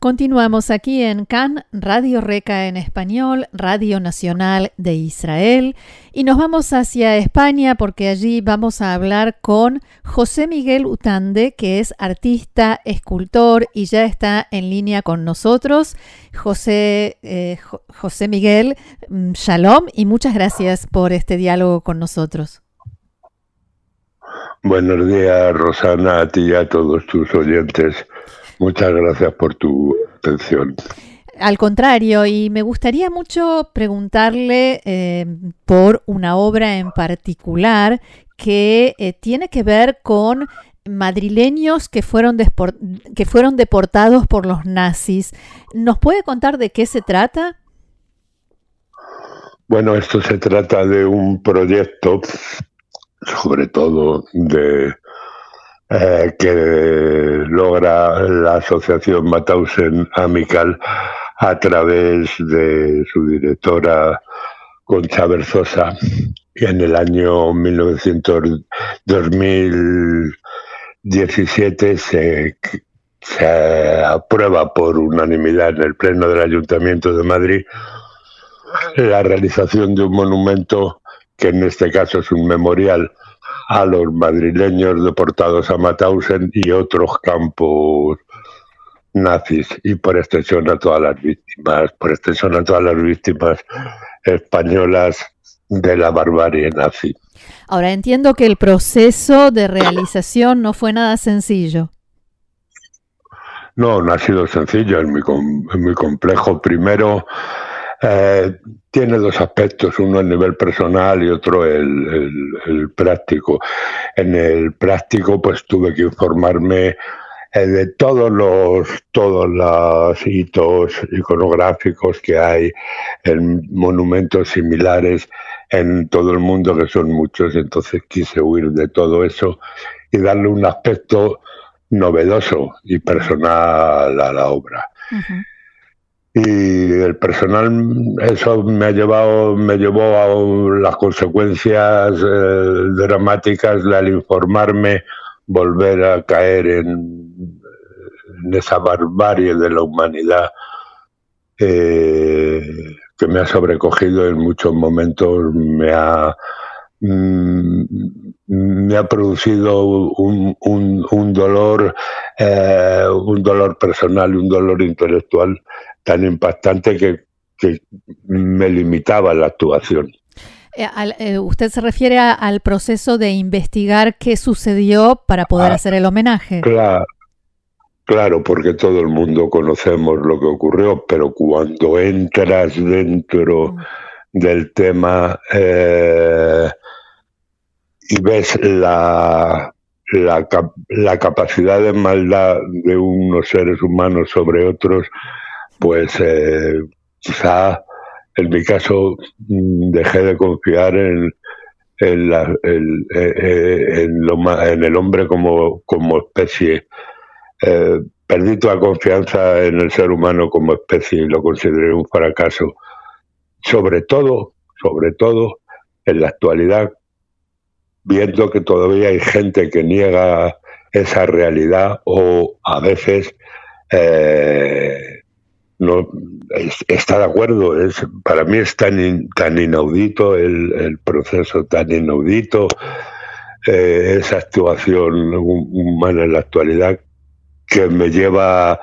Continuamos aquí en CAN, Radio Reca en español, Radio Nacional de Israel, y nos vamos hacia España porque allí vamos a hablar con José Miguel Utande, que es artista, escultor y ya está en línea con nosotros. José, eh, José Miguel, mm, shalom y muchas gracias por este diálogo con nosotros. Buenos días, Rosana, a ti y a todos tus oyentes. Muchas gracias por tu atención. Al contrario, y me gustaría mucho preguntarle eh, por una obra en particular que eh, tiene que ver con madrileños que fueron, que fueron deportados por los nazis. ¿Nos puede contar de qué se trata? Bueno, esto se trata de un proyecto, sobre todo de eh, que logra la asociación Matausen Amical a través de su directora Concha Berzosa en el año 1900, 2017 se, se aprueba por unanimidad en el Pleno del Ayuntamiento de Madrid la realización de un monumento que en este caso es un memorial a los madrileños deportados a Mauthausen y otros campos nazis y por extensión a todas las víctimas, por extensión a todas las víctimas españolas de la barbarie nazi. Ahora entiendo que el proceso de realización no fue nada sencillo. No, no ha sido sencillo, es muy, es muy complejo. Primero, eh, tiene dos aspectos, uno a nivel personal y otro el, práctico. En el práctico, pues tuve que informarme eh, de todos los todos los hitos iconográficos que hay en monumentos similares en todo el mundo, que son muchos. Entonces quise huir de todo eso y darle un aspecto novedoso y personal a la obra y el personal eso me ha llevado me llevó a las consecuencias eh, dramáticas al informarme volver a caer en, esa barbarie de la humanidad eh, que me ha sobrecogido en muchos momentos me ha mm, me ha producido un, un, dolor eh, un dolor personal y un dolor intelectual tan impactante que, me limitaba la actuación. Eh, eh, ¿Usted se refiere al proceso de investigar qué sucedió para poder ah, hacer el homenaje? Claro, claro, porque todo el mundo conocemos lo que ocurrió, pero cuando entras dentro mm. del tema eh, y ves la, la, la capacidad de maldad de unos seres humanos sobre otros, pues eh, quizá en mi caso mm, dejé de confiar en, en, eh, eh, en, el hombre como, como especie. perdí toda confianza en el ser humano como especie y lo consideré un fracaso. Sobre todo, sobre todo, en la actualidad, viendo que todavía hay gente que niega esa realidad o a veces no está de acuerdo es para mí es tan tan inaudito el, proceso tan inaudito eh, esa actuación humana en la actualidad que me lleva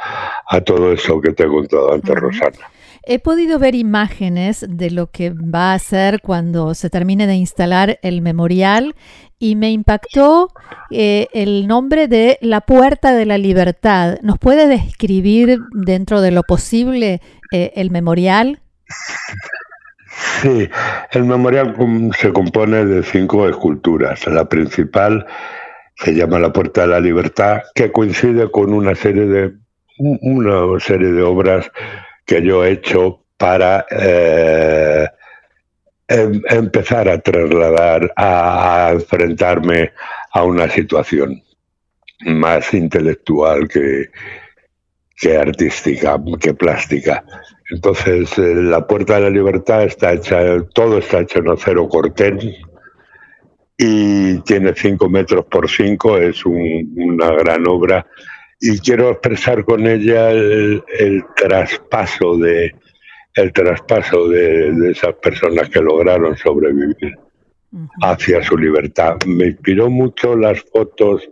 a todo eso que te he contado antes Rosana He podido ver imágenes de lo que va a ser cuando se termine de instalar el memorial y me impactó eh, el nombre de La Puerta de la Libertad. ¿Nos puede describir dentro de lo posible eh, el memorial? Sí, el memorial se compone de cinco esculturas. La principal se llama La Puerta de la Libertad, que coincide con una serie de una serie de obras que yo he hecho para eh, Em, empezar a trasladar, a, enfrentarme a una situación más intelectual que, que artística, que plástica. Entonces, eh, la Puerta de la Libertad está hecha, todo está hecho en acero corten y tiene 5 metros por 5, es una gran obra y quiero expresar con ella el, traspaso de el traspaso de, esas personas que lograron sobrevivir hacia su libertad. Me inspiró mucho las fotos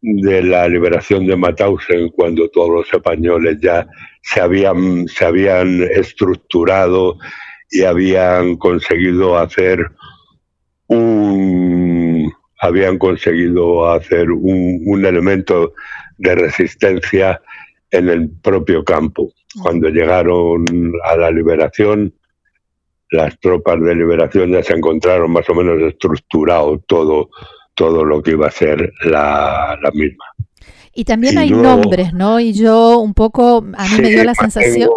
de la liberación de Mauthausen cuando todos los españoles ya se habían, se habían estructurado y habían conseguido hacer un habían conseguido hacer un, un elemento de resistencia en el propio campo. Cuando llegaron a la liberación, las tropas de liberación ya se encontraron más o menos estructurado todo, todo lo que iba a ser la, misma. Y también hay nombres, ¿no? Y yo un poco, a mí me dio la sensación...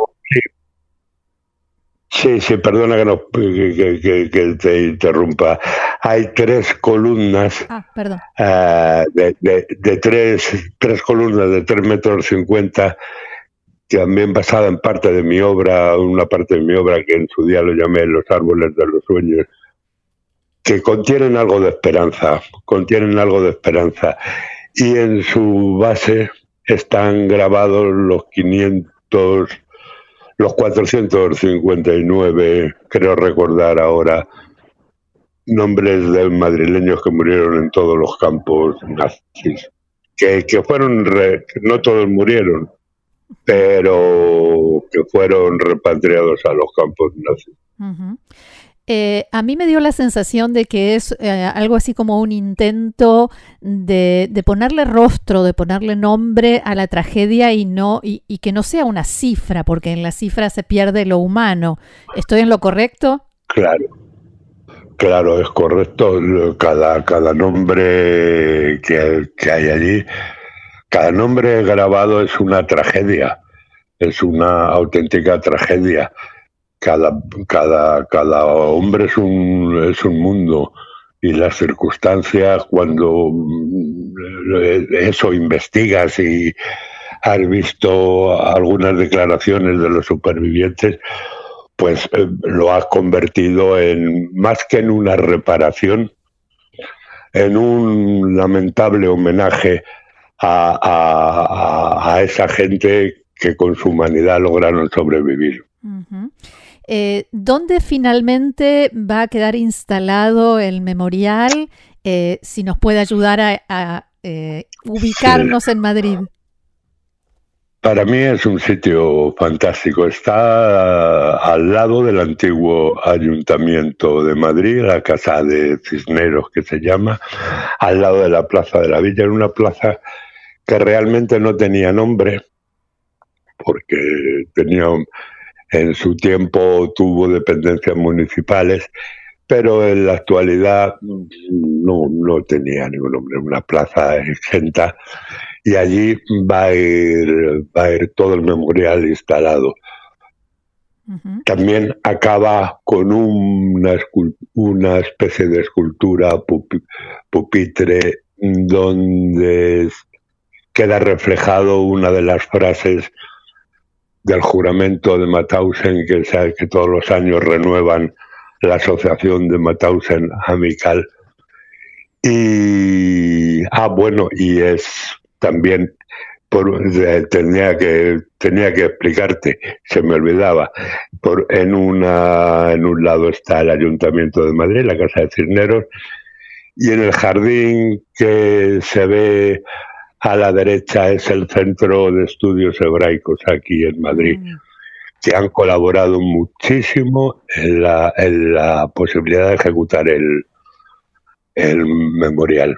Sí, sí, perdona que, no, que, te interrumpa. Hay tres columnas ah, perdón. Ah, de, de, tres, tres columnas de tres metros cincuenta, también basada en parte de mi obra, una parte de mi obra que en su día lo llamé Los árboles de los sueños, que contienen algo de esperanza, contienen algo de esperanza. Y en su base están grabados los 500 los 459, creo recordar ahora, nombres de madrileños que murieron en todos los campos nazis, que, que fueron, no todos murieron, pero que fueron repatriados a los campos nazis. Eh, a mí me dio la sensación de que es eh, algo así como un intento de, ponerle rostro, de ponerle nombre a la tragedia y no y, que no sea una cifra, porque en la cifra se pierde lo humano. ¿Estoy en lo correcto? Claro, claro, es correcto. Cada, cada nombre que, que hay allí, cada nombre grabado es una tragedia, es una auténtica tragedia cada, cada, cada hombre es un, es un mundo y las circunstancias cuando mm, eso investigas y has visto algunas declaraciones de los supervivientes, pues eh, lo has convertido en más que en una reparación, en un lamentable homenaje a, esa gente que con su humanidad lograron sobrevivir. Eh, ¿Dónde finalmente va a quedar instalado el memorial? Eh, si nos puede ayudar a, eh, ubicarnos en Madrid. Para mí es un sitio fantástico. Está al lado del antiguo ayuntamiento de Madrid, la Casa de Cisneros que se llama, al lado de la Plaza de la Villa, en una plaza que realmente no tenía nombre, porque tenía en su tiempo tuvo dependencias municipales, pero en la actualidad no, no tenía ningún nombre, una plaza exenta y allí va a ir, va a ir todo el memorial instalado. También acaba con una, una especie de escultura pupitre donde queda reflejado una de las frases del juramento de Mauthausen, que todos los años renuevan la asociación de Mauthausen Amical. Y, ah, bueno, y es también, tenía, que, tenía que explicarte, se me olvidaba, por, en, una, en un lado está el Ayuntamiento de Madrid, la Casa de Cisneros, y en el jardín que se ve a la derecha es el Centro de Estudios Hebraicos aquí en Madrid, mm. que han colaborado muchísimo en la, en la posibilidad de ejecutar el, el memorial.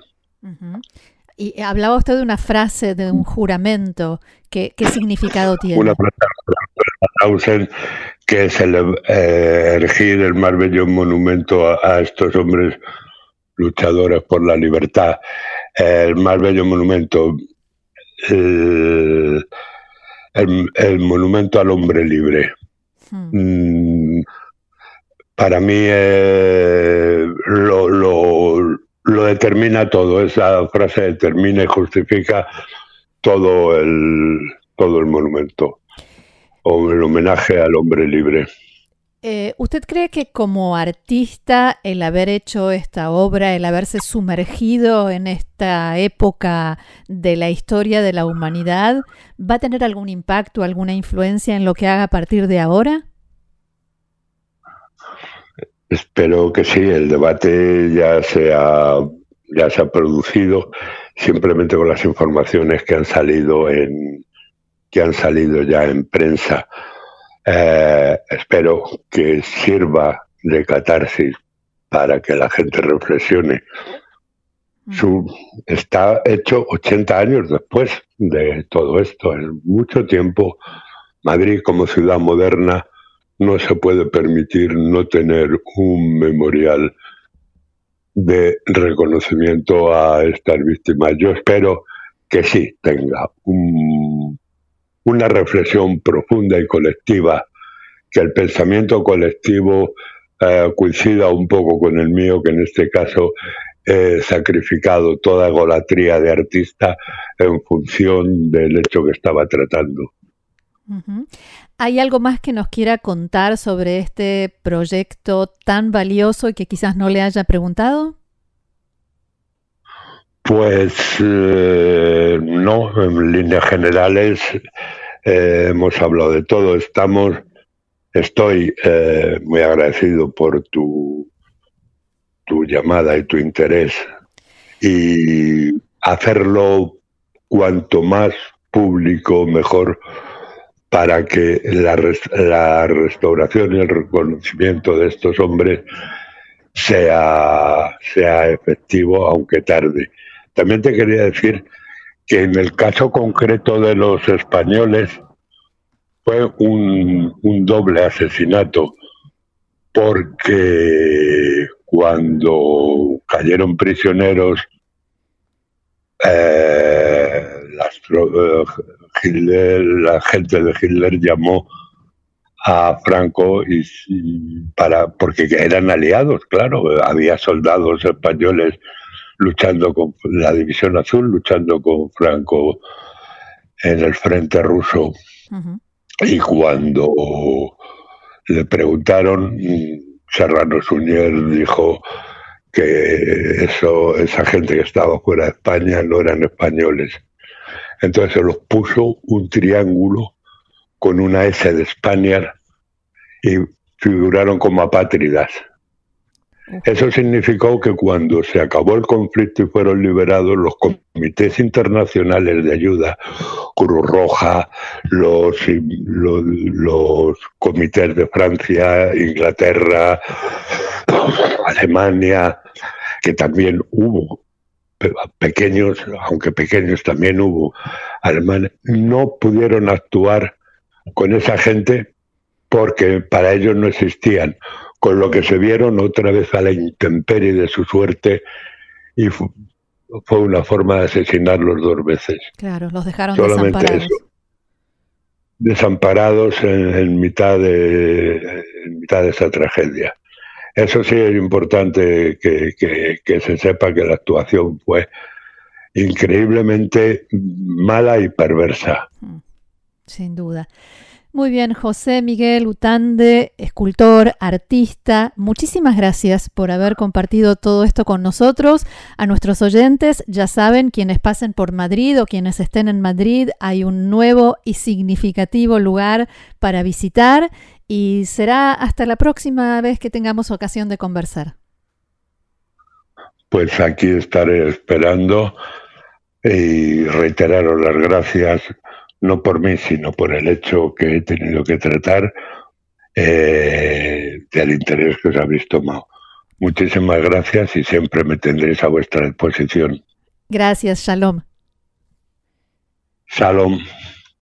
Y hablaba usted de una frase, de un juramento. ¿Qué, qué significado tiene? Una frase de que es el, eh, erigir el más bello monumento a, estos hombres luchadores por la libertad el más bello monumento, el, monumento al hombre libre. Hmm. Mm, para mí eh, lo, lo, determina todo, esa frase determina y justifica todo el, todo el monumento, o el homenaje al hombre libre. Eh, ¿Usted cree que como artista el haber hecho esta obra, el haberse sumergido en esta época de la historia de la humanidad, va a tener algún impacto, alguna influencia en lo que haga a partir de ahora? Espero que sí, el debate ya se ha, ya se ha producido simplemente con las informaciones que han salido en que han salido ya en prensa eh, espero que sirva de catarsis para que la gente reflexione. Su, está hecho 80 años después de todo esto. En mucho tiempo, Madrid como ciudad moderna no se puede permitir no tener un memorial de reconocimiento a estas víctimas. Yo espero que sí tenga un una reflexión profunda y colectiva, que el pensamiento colectivo eh, coincida un poco con el mío, que en este caso he sacrificado toda golatría de artista en función del hecho que estaba tratando. ¿Hay algo más que nos quiera contar sobre este proyecto tan valioso y que quizás no le haya preguntado? Pues eh, no, en líneas generales eh, hemos hablado de todo. Estamos, estoy eh, muy agradecido por tu, tu llamada y tu interés y hacerlo cuanto más público mejor para que la, la restauración y el reconocimiento de estos hombres sea, sea efectivo, aunque tarde. También te quería decir que en el caso concreto de los españoles fue un, doble asesinato, porque cuando cayeron prisioneros, eh, eh, la gente de Hitler llamó a Franco y, para porque eran aliados, claro, había soldados españoles luchando con la División Azul, luchando con Franco en el frente ruso. Y cuando le preguntaron, Serrano Suñer dijo que eso, esa gente que estaba fuera de España no eran españoles. Entonces se los puso un triángulo con una S de España y figuraron como apátridas. Eso significó que cuando se acabó el conflicto y fueron liberados los comités internacionales de ayuda, Cruz Roja, los, los, comités de Francia, Inglaterra, Alemania, que también hubo pequeños, aunque pequeños también hubo alemanes, no pudieron actuar con esa gente porque para ellos no existían con lo que se vieron otra vez a la intemperie de su suerte y fue, una forma de asesinarlos dos veces. Claro, los dejaron desamparados. desamparados en, mitad de, mitad de esa tragedia. Eso sí es importante que, que se sepa que la actuación fue increíblemente mala y perversa. Mm, sin duda. Muy bien, José Miguel Utande, escultor, artista, muchísimas gracias por haber compartido todo esto con nosotros. A nuestros oyentes, ya saben, quienes pasen por Madrid o quienes estén en Madrid, hay un nuevo y significativo lugar para visitar y será hasta la próxima vez que tengamos ocasión de conversar. Pues aquí estaré esperando y reiteraros las gracias no por mí, sino por el hecho que he tenido que tratar eh, del interés que os habéis tomado. Muchísimas gracias y siempre me tendréis a vuestra disposición. Gracias, Shalom. Shalom.